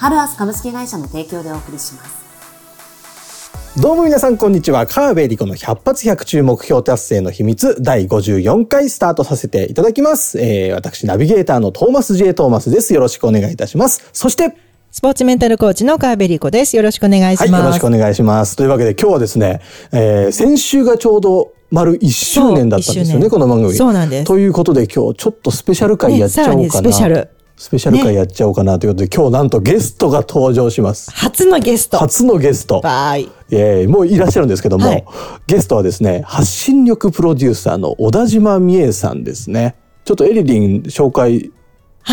ハルアス株式会社の提供でお送りします。どうも皆さんこんにちは。川辺理子の百発百中目標達成の秘密第54回スタートさせていただきます。えー、私ナビゲーターのトーマス J トーマスです。よろしくお願いいたします。そして、スポーツメンタルコーチの川辺理子です。よろしくお願いします。はい、よろしくお願いします。というわけで今日はですね、えー、先週がちょうど丸1周年だったんですよね、この番組。そうなんです。ということで今日ちょっとスペシャル回やっちゃおうかな。ね、スペシャル。スペシャル回やっちゃおうかなということで、ね、今日なんとゲストが登場します。初のゲスト。初のゲスト。はい。えー、もういらっしゃるんですけども、はい、ゲストはですね、発信力プロデューサーの小田島美恵さんですね。ちょっとエリリン紹介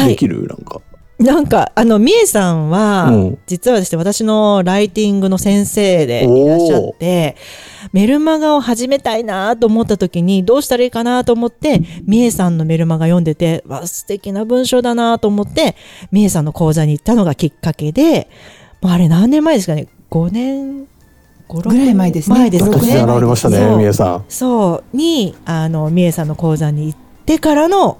できる、はい、なんか。なんか、あの、みえさんは、うん、実はですね、私のライティングの先生でいらっしゃって、メルマガを始めたいなと思った時に、どうしたらいいかなと思って、みえさんのメルマガ読んでて、わ、素敵な文章だなと思って、みえさんの講座に行ったのがきっかけで、もうあれ何年前ですかね、5年、5、6ぐらい前ですね。前ですね。現れましたね、みえさん。そう、に、あの、みえさんの講座に行ってからの、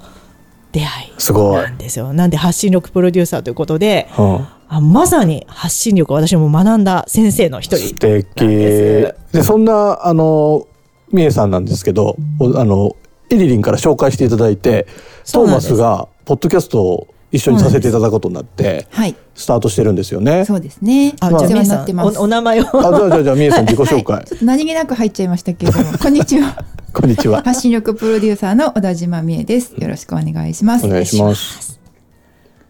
出会いなんですよ。なんで発信力プロデューサーということで、うん、あまさに発信力を私も学んだ先生の一人素敵。でそんなあのみえさんなんですけどあのエリリンから紹介していただいてトーマスがポッドキャストを一緒にさせていただくことになって、はい、スタートしてるんですよね。そうですね。あ、じゃあ、みえさん、お名前を。あ、じゃあ、じゃあ、みえさん、自己紹介。はい、何気なく入っちゃいましたけれども、こんにちは。こんにちは。発信力プロデューサーの小田島美恵です。よろしくお願いします。お願いします。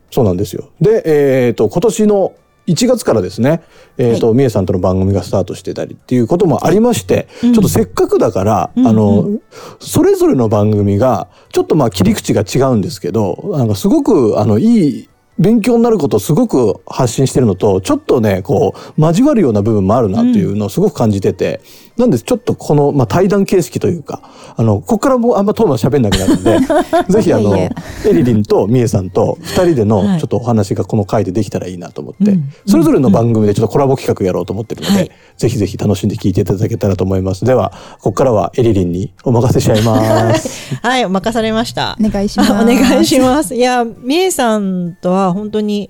そうなんですよ。で、えっ、ー、と、今年の1月からですね、えっ、ー、と、み、え、さんとの番組がスタートしてたりっていうこともありまして、ちょっとせっかくだから、うん、あの、うん。うん、それぞれの番組が、ちょっとまあ切り口が違うんですけど、なんかすごく、あの、いい勉強になることをすごく発信してるのと、ちょっとね、こう、交わるような部分もあるなっていうのをすごく感じてて、うん、なんでちょっとこの、まあ、対談形式というか、あの、ここからもうあんまトーマ喋んなくなるんで、ぜひあの、エリリンとミエさんと二人でのちょっとお話がこの回でできたらいいなと思って、はい、それぞれの番組でちょっとコラボ企画やろうと思ってるので、はい、ぜひぜひ楽しんで聞いていただけたらと思います。では、ここからはエリリンにお任せしちゃいます。はい、お任されました。お願いします。お願いします。いや、ミエさんとは本当に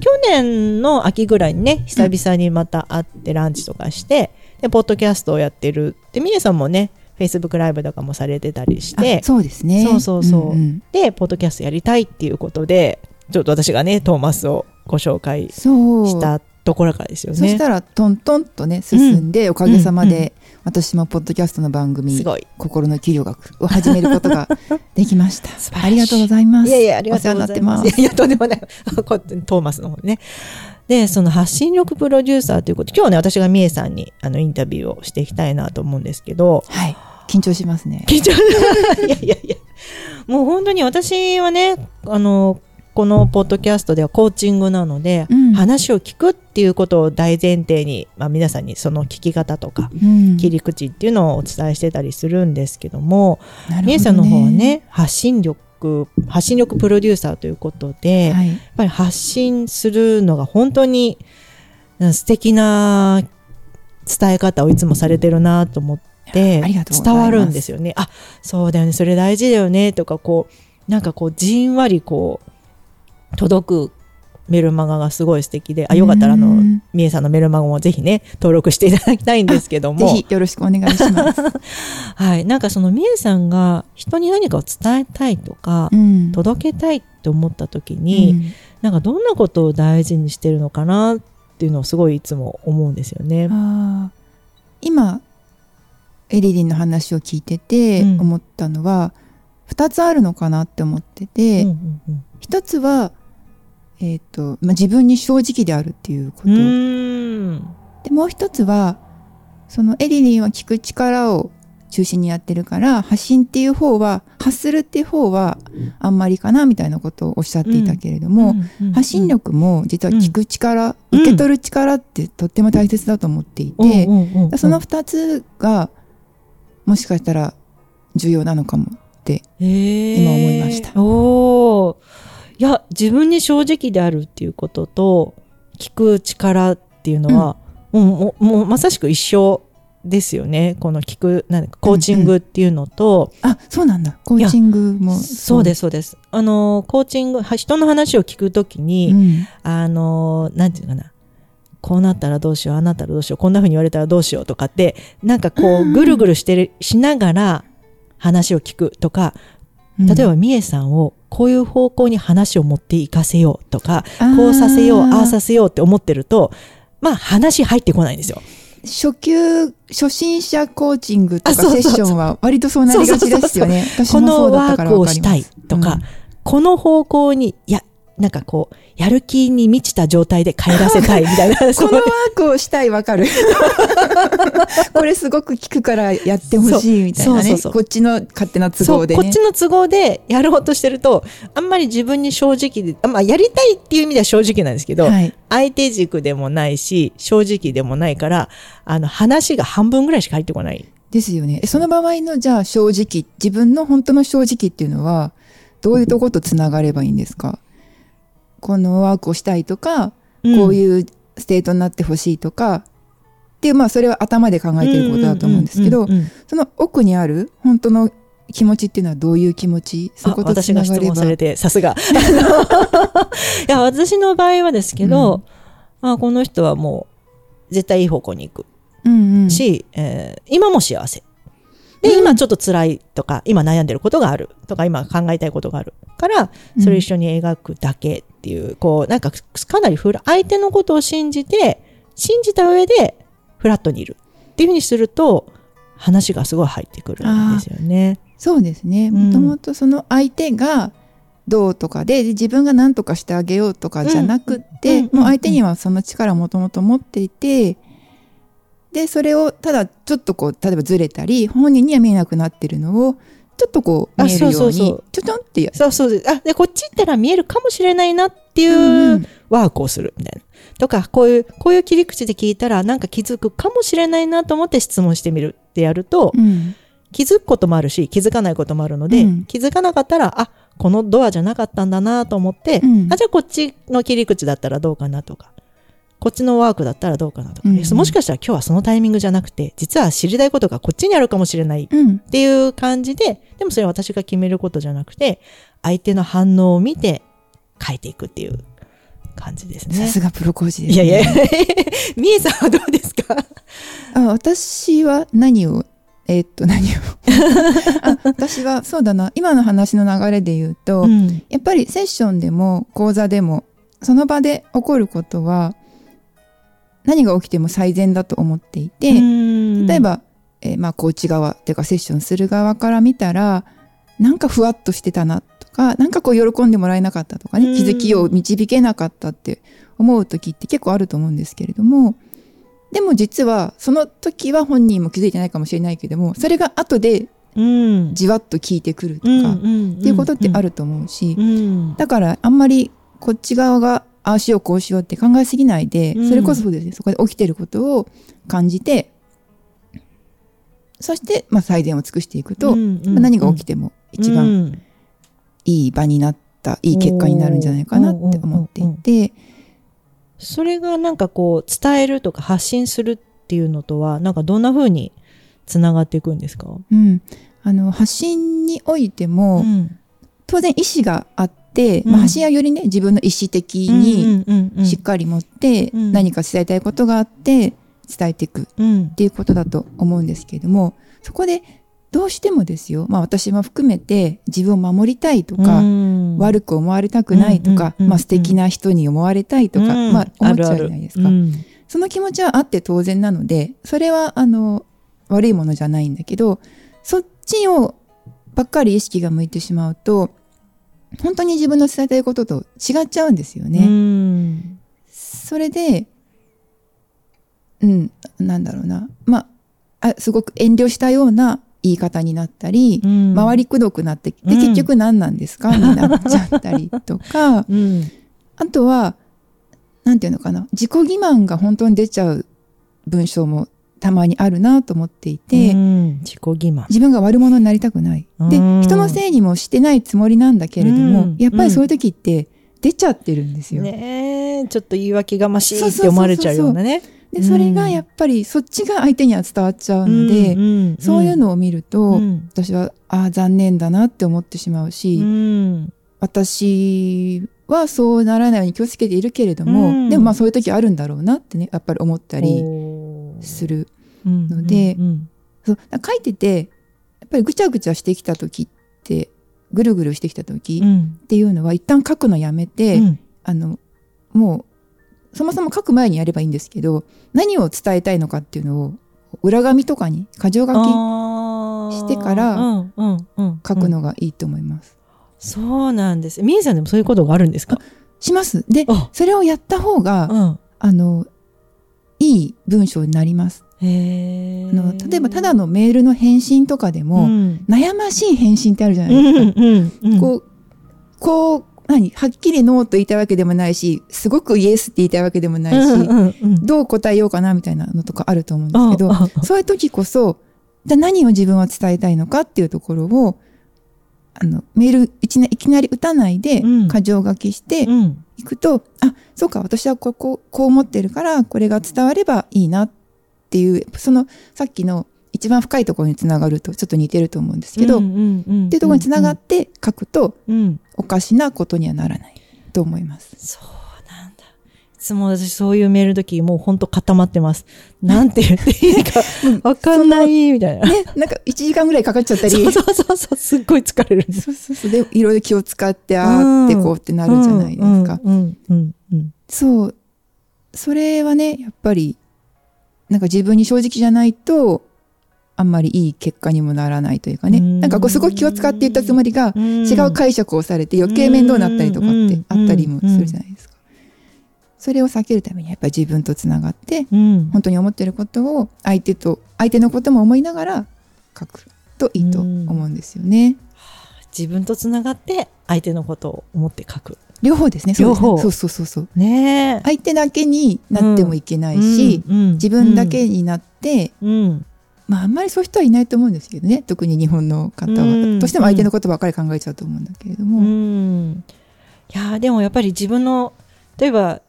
去年の秋ぐらいにね久々にまた会ってランチとかして、でポッドキャストをやってる。でみえさんもねフェイスブックライブとかもされてたりして。そうですね。そうそうそう、うんうん、でポッドキャストやりたいっていうことでちょっと私がねトーマスをご紹介したところからですよね。そしたらトントンとね進んで、うん、おかげさまで、私もポッドキャストの番組「心の給料学」を始めることが できました。ありがとうございます。いやいやありがとうございます。いやいやとんでもない。トーマスの方ねでその発信力プロデューサーということ今日ね私がみえさんにあのインタビューをしていきたいなと思うんですけど。はい。緊張しますね。緊張 いやいやいや。もう本当に私はねあのこのポッドキャストではコーチングなので、うん、話を聞くっていうことを大前提に、まあ、皆さんにその聞き方とか、うん、切り口っていうのをお伝えしてたりするんですけどもみえ、ね、さんの方はね発信力発信力プロデューサーということで、はい、やっぱり発信するのが本当に素敵な伝え方をいつもされてるなと思って伝わるんですよね。あそうだよね。それ大事だよね。とかこうなんかこうじんわりこう届くメルマガがすごい素敵で、あ、よかったらあの、みえさんのメルマガもぜひね、登録していただきたいんですけども。ぜひよろしくお願いします。はい。なんかそのみえさんが人に何かを伝えたいとか、うん、届けたいって思った時に、うん、なんかどんなことを大事にしてるのかなっていうのをすごいいつも思うんですよね。今、エリリンの話を聞いてて思ったのは、うん、2つあるのかなって思ってて、うんうんうん一つは、えーとまあ、自分に正直であるっていうこと。でもう一つはそのエリリンは聞く力を中心にやってるから発信っていう方は発するっていう方はあんまりかなみたいなことをおっしゃっていたけれども、発信力も実は聞く力、受け取る力ってとっても大切だと思っていて、その2つがもしかしたら重要なのかもって今思いました。おいや自分に正直であるっていうことと聞く力っていうのは、うん、もうもうまさしく一緒ですよね。この聞くなんかコーチングっていうのと、うんうん、あそうなんだ。コーチングも。そうですそうです。あのコーチング人の話を聞くときに、うん、あのなんていうかな。こうなったらどうしよう、ああなったらどうしよう、こんな風に言われたらどうしようとかって、なんかこう、ぐるぐるしてる、しながら話を聞くとか、例えば、みえさんをこういう方向に話を持っていかせようとか、こうさせよう、ああさせようって思ってると、まあ話入ってこないんですよ。初級、初心者コーチングとかセッションは割とそうなりがちですよね。このワークをしたいとか、うん、この方向に、いや、なんかこう、やる気に満ちた状態で帰らせたいみたいな。このワークをしたいわかる。これすごく効くからやってほしいみたいなね。そうそうそうこっちの勝手な都合で、ね、こっちの都合でやろうとしてると、あんまり自分に正直で、まあやりたいっていう意味では正直なんですけど、はい、相手軸でもないし、正直でもないから、あの話が半分ぐらいしか入ってこない。ですよね。その場合のじゃあ正直、自分の本当の正直っていうのは、どういうとことつながればいいんですか？このワークをしたいとか、うん、こういうステートになってほしいとか、っていう、まあそれは頭で考えてることだと思うんですけど、その奥にある本当の気持ちっていうのはどういう気持ちそこと私が質問されて、さすが。いや、私の場合はですけど、うん、あこの人はもう絶対いい方向に行く。うんうん、し、えー、今も幸せ。で、今ちょっと辛いとか、今悩んでることがあるとか、今考えたいことがあるから、それ一緒に描くだけっていう、こう、なんかかなりフラ、相手のことを信じて、信じた上でフラットにいる。っていうふうにすると、話がすごい入ってくるんですよね。そうですね。もともとその相手がどうとかで、自分が何とかしてあげようとかじゃなくって、もう相手にはその力をもともと持っていて、で、それをただちょっとこう、例えばずれたり、本人には見えなくなってるのを、ちょっとこう見えるように、そうそうそう。ちょちょんってやそうそうあ、で、こっち行ったら見えるかもしれないなっていうワークをするみたいな。とか、こういう、こういう切り口で聞いたらなんか気づくかもしれないなと思って質問してみるってやると、うん、気づくこともあるし、気づかないこともあるので、うん、気づかなかったら、あ、このドアじゃなかったんだなと思って、うん、あ、じゃあこっちの切り口だったらどうかなとか。こっちのワークだったらどうかなとか、うん。もしかしたら今日はそのタイミングじゃなくて、実は知りたいことがこっちにあるかもしれないっていう感じで、でもそれは私が決めることじゃなくて、相手の反応を見て変えていくっていう感じですね。さすがプロコーチです、ね。いやいや、みえさんはどうですか？あ私は何をえー、っと何を？あ私はそうだな。今の話の流れで言うと、うん、やっぱりセッションでも講座でもその場で起こることは何が起きても最善だと思っていて、例えば、えー、まあ、コーチ側っていうかセッションする側から見たら、なんかふわっとしてたなとか、なんかこう喜んでもらえなかったとかね、気づきを導けなかったって思う時って結構あると思うんですけれども、でも実はその時は本人も気づいてないかもしれないけども、それが後でじわっと効いてくるとか、っていうことってあると思うし、だからあんまりこっち側がああしようこうしようって考えすぎないで、それこそですね、そこで起きてることを感じて、そして、まあ、最善を尽くしていくと、まあ、何が起きても一番いい場になった、いい結果になるんじゃないかなって思っていて、それがなんかこう、伝えるとか発信するっていうのとは、なんかどんな風につながっていくんですか？うん。あの、発信においても、うん、当然意思があって、まあ、発信はよりね、自分の意思的にしっかり持って、何か伝えたいことがあって、伝えていくっていうことだと思うんですけれども、そこでどうしてもですよ、まあ私も含めて自分を守りたいとか、悪く思われたくないとか、まあ素敵な人に思われたいとか、まあ思っちゃうじゃないですか。その気持ちはあって当然なので、それはあの、悪いものじゃないんだけど、そっちをばっかり意識が向いてしまうと、本当に自分の伝えたいことと違っちゃうんですよね。それで、うん、なんだろうな。まあ、あすごく遠慮したような言い方になったり、うん、回りくどくなってで、結局何なんですか？になっちゃったりとか、うん、あとはなんていうのかな？自己欺瞞が本当に出ちゃう文章もたまにあるなと思っていて、自己欺瞞。自分が悪者になりたくない。で人のせいにもしてないつもりなんだけれども、やっぱりそういう時って出ちゃってるんですよ。ねちょっと言い訳がましいって思われちゃうようなね。でそれがやっぱりそっちが相手には伝わっちゃうので、うんうんうん、そういうのを見ると、うん、私はああ残念だなって思ってしまうし、うん、私はそうならないように気をつけているけれども、うん、でもまあそういう時あるんだろうなってねやっぱり思ったりするので、うんうんうん、そう書いててやっぱりぐちゃぐちゃしてきた時ってぐるぐるしてきた時っていうのは、一旦書くのやめて、あのもうそもそも書く前にやればいいんですけど何を伝えたいのかっていうのを裏紙とかに箇条書きしてから書くのがいいと思います。そうなんです。みえさんでもそういうことがあるんですか？します。で、それをやった方が、うん、あの、いい文章になります。あの例えばただのメールの返信とかでも、うん、悩ましい返信ってあるじゃないですか。うんうんうん、こうこう何？はっきりノーと言いたいわけでもないし、すごくイエスって言いたいわけでもないし、うんうんうん、どう答えようかなみたいなのとかあると思うんですけど、そういう時こそ、じゃ何を自分は伝えたいのかっていうところを、あの、メールいきなり打たないで、箇条書きしていくと、うん、あ、そうか、私はここ、こう思ってるから、これが伝わればいいなっていう、その、さっきの一番深いところにつながるとちょっと似てると思うんですけど、うんうんうん、っていうところにつながって書くと、おかしなことにはならないと思います。そうなんだ。いつも私そういうメールの時もうほんと固まってます。なんて言っていいかわかんない、みたいな。ね、なんか1時間ぐらいかかっちゃったり。そうそうそうそう、すっごい疲れるそうそうそう。で、いろいろ気を使って、あーってこうってなるじゃないですか。うんうんうん、そう。それはね、やっぱり、なんか自分に正直じゃないと、あんまりいい結果にもならないというかね。なんかこうすごく気を使って言ったつもりが違う解釈をされて余計面倒になったりとかってあったりもするじゃないですか。それを避けるためにやっぱり自分とつながって、本当に思ってることを相手と、相手のことも思いながら書くといいと思うんですよね。自分とつながって相手のことを思って書く。両方ですね。両方。そうそうそうそう。ね相手だけになってもいけないし、自分だけになって、うん、まああんまりそういう人はいないと思うんですけどね。特に日本の方は、どうしても相手のことばかり考えちゃうと思うんだけれども。いやでもやっぱり自分の例えば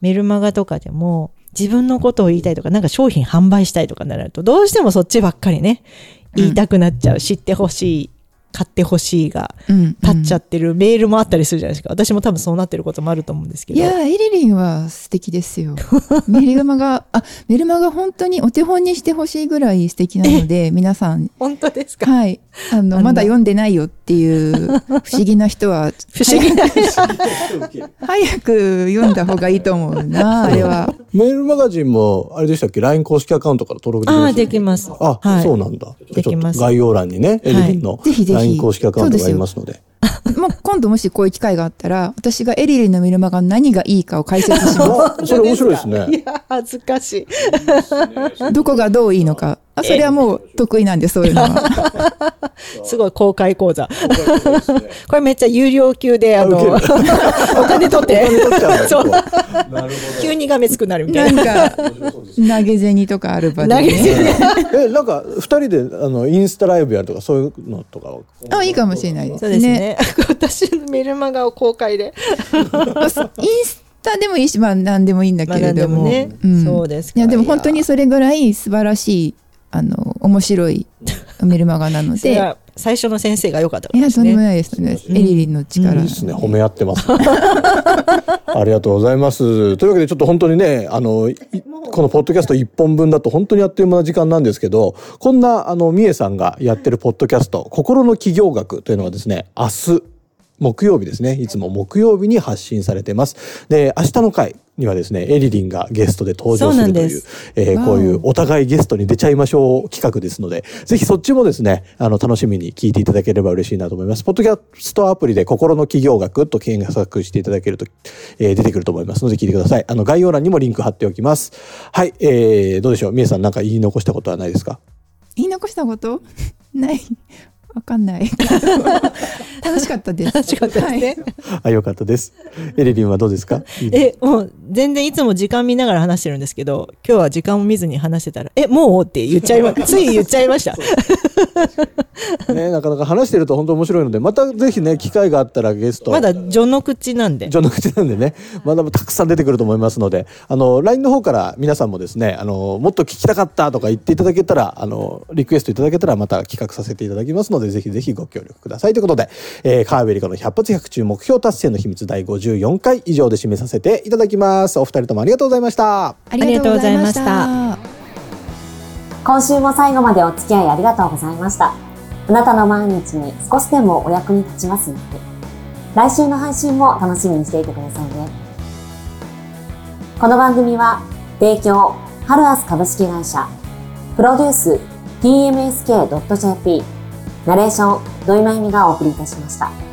メルマガとかでも自分のことを言いたいとかなんか商品販売したいとかなるとどうしてもそっちばっかりね言いたくなっちゃう、うん、知ってほしい買ってほしいが立っちゃってるメールもあったりするじゃないですか。私も多分そうなってることもあると思うんですけど。いや、エリリンは素敵ですよ。メルマガ、あ、メルマガ本当にお手本にしてほしいぐらい素敵なので、皆さん。本当ですか？はい。あの、まだ読んでないよっていう不思議な人は、不思議な人早く読んだ方がいいと思うな、あれは。メールマガジンも、あれでしたっけ ?LINE 公式アカウントから登録できます、ああ、できます。あ、はい、そうなんだ。できます。概要欄にね、エリリンの LINE 公式アカウントがありますので。もう今度もしこういう機会があったら、私がエリリンのメルマガ何がいいかを解説します。それ面白いですね。いや、恥ずかしい。どこがどういいのか。あ、それはもう得意なんで、そういうのは。すごい公開講座。これめっちゃ有料級で、あの、お金取って。そう。急にがめつくなるみたいな。なんか、投げ銭とかある場で、ね。投げ銭。え、なんか、二人で、あの、インスタライブやるとか、そういうのとかあ、いいかもしれないですね。そうですね。私のメルマガを公開で。インスタでもいいし、まあ何でもいいんだけれども。ねうん、そうですいや、でも本当にそれぐらい素晴らしい、あの、面白いメルマガなので。最初の先生が良かった、ね、いや、とんでもないですね。エリリンの力。いいですね。褒め合ってます、ありがとうございます。というわけで、ちょっと本当にね、あの、このポッドキャスト1本分だと本当にあっという間な時間なんですけど、こんな、あの、みえさんがやってるポッドキャスト、心の企業学というのはですね、明日、木曜日ですね。いつも木曜日に発信されてます。で、明日の回にはですね、エリリンがゲストで登場するという、えー、こういうお互いゲストに出ちゃいましょう企画ですので、ぜひそっちもですね、あの、楽しみに聞いていただければ嬉しいなと思います。ポッドキャストアプリで心の企業学と検索していただけると、えー、出てくると思いますので聞いてください。あの、概要欄にもリンク貼っておきます。はい、えー、どうでしょう？みえさんなんか言い残したことはないですか？言い残したこと？ないわかんない。楽しかったです。楽しかったですね、はい、あよかったです。エリリンはどうですか？えもう全然いつも時間見ながら話してるんですけど今日は時間を見ずに話してたら「えもう?」って言っちゃいま つい言っちゃいました。ねなかなか話してると本当面白いのでまたぜひね機会があったらゲスト。まだ序の口なんで。序の口なんでね。まだたくさん出てくると思いますのであの LINE の方から皆さんもですねあのもっと聞きたかったとか言っていただけたらあのリクエストいただけたらまた企画させていただきますのでぜひぜひご協力ください。ということで、えー、川辺理子の100発100中目標達成の秘密第54回以上で締めさせていただきます。お二人ともありがとうございました。ありがとうございました。今週も最後までお付き合いありがとうございました。あなたの毎日に少しでもお役に立ちますように。来週の配信も楽しみにしていてくださいね。この番組は提供ハルアス株式会社プロデュース tmsk.jp ナレーション土井まゆみがお送りいたしました。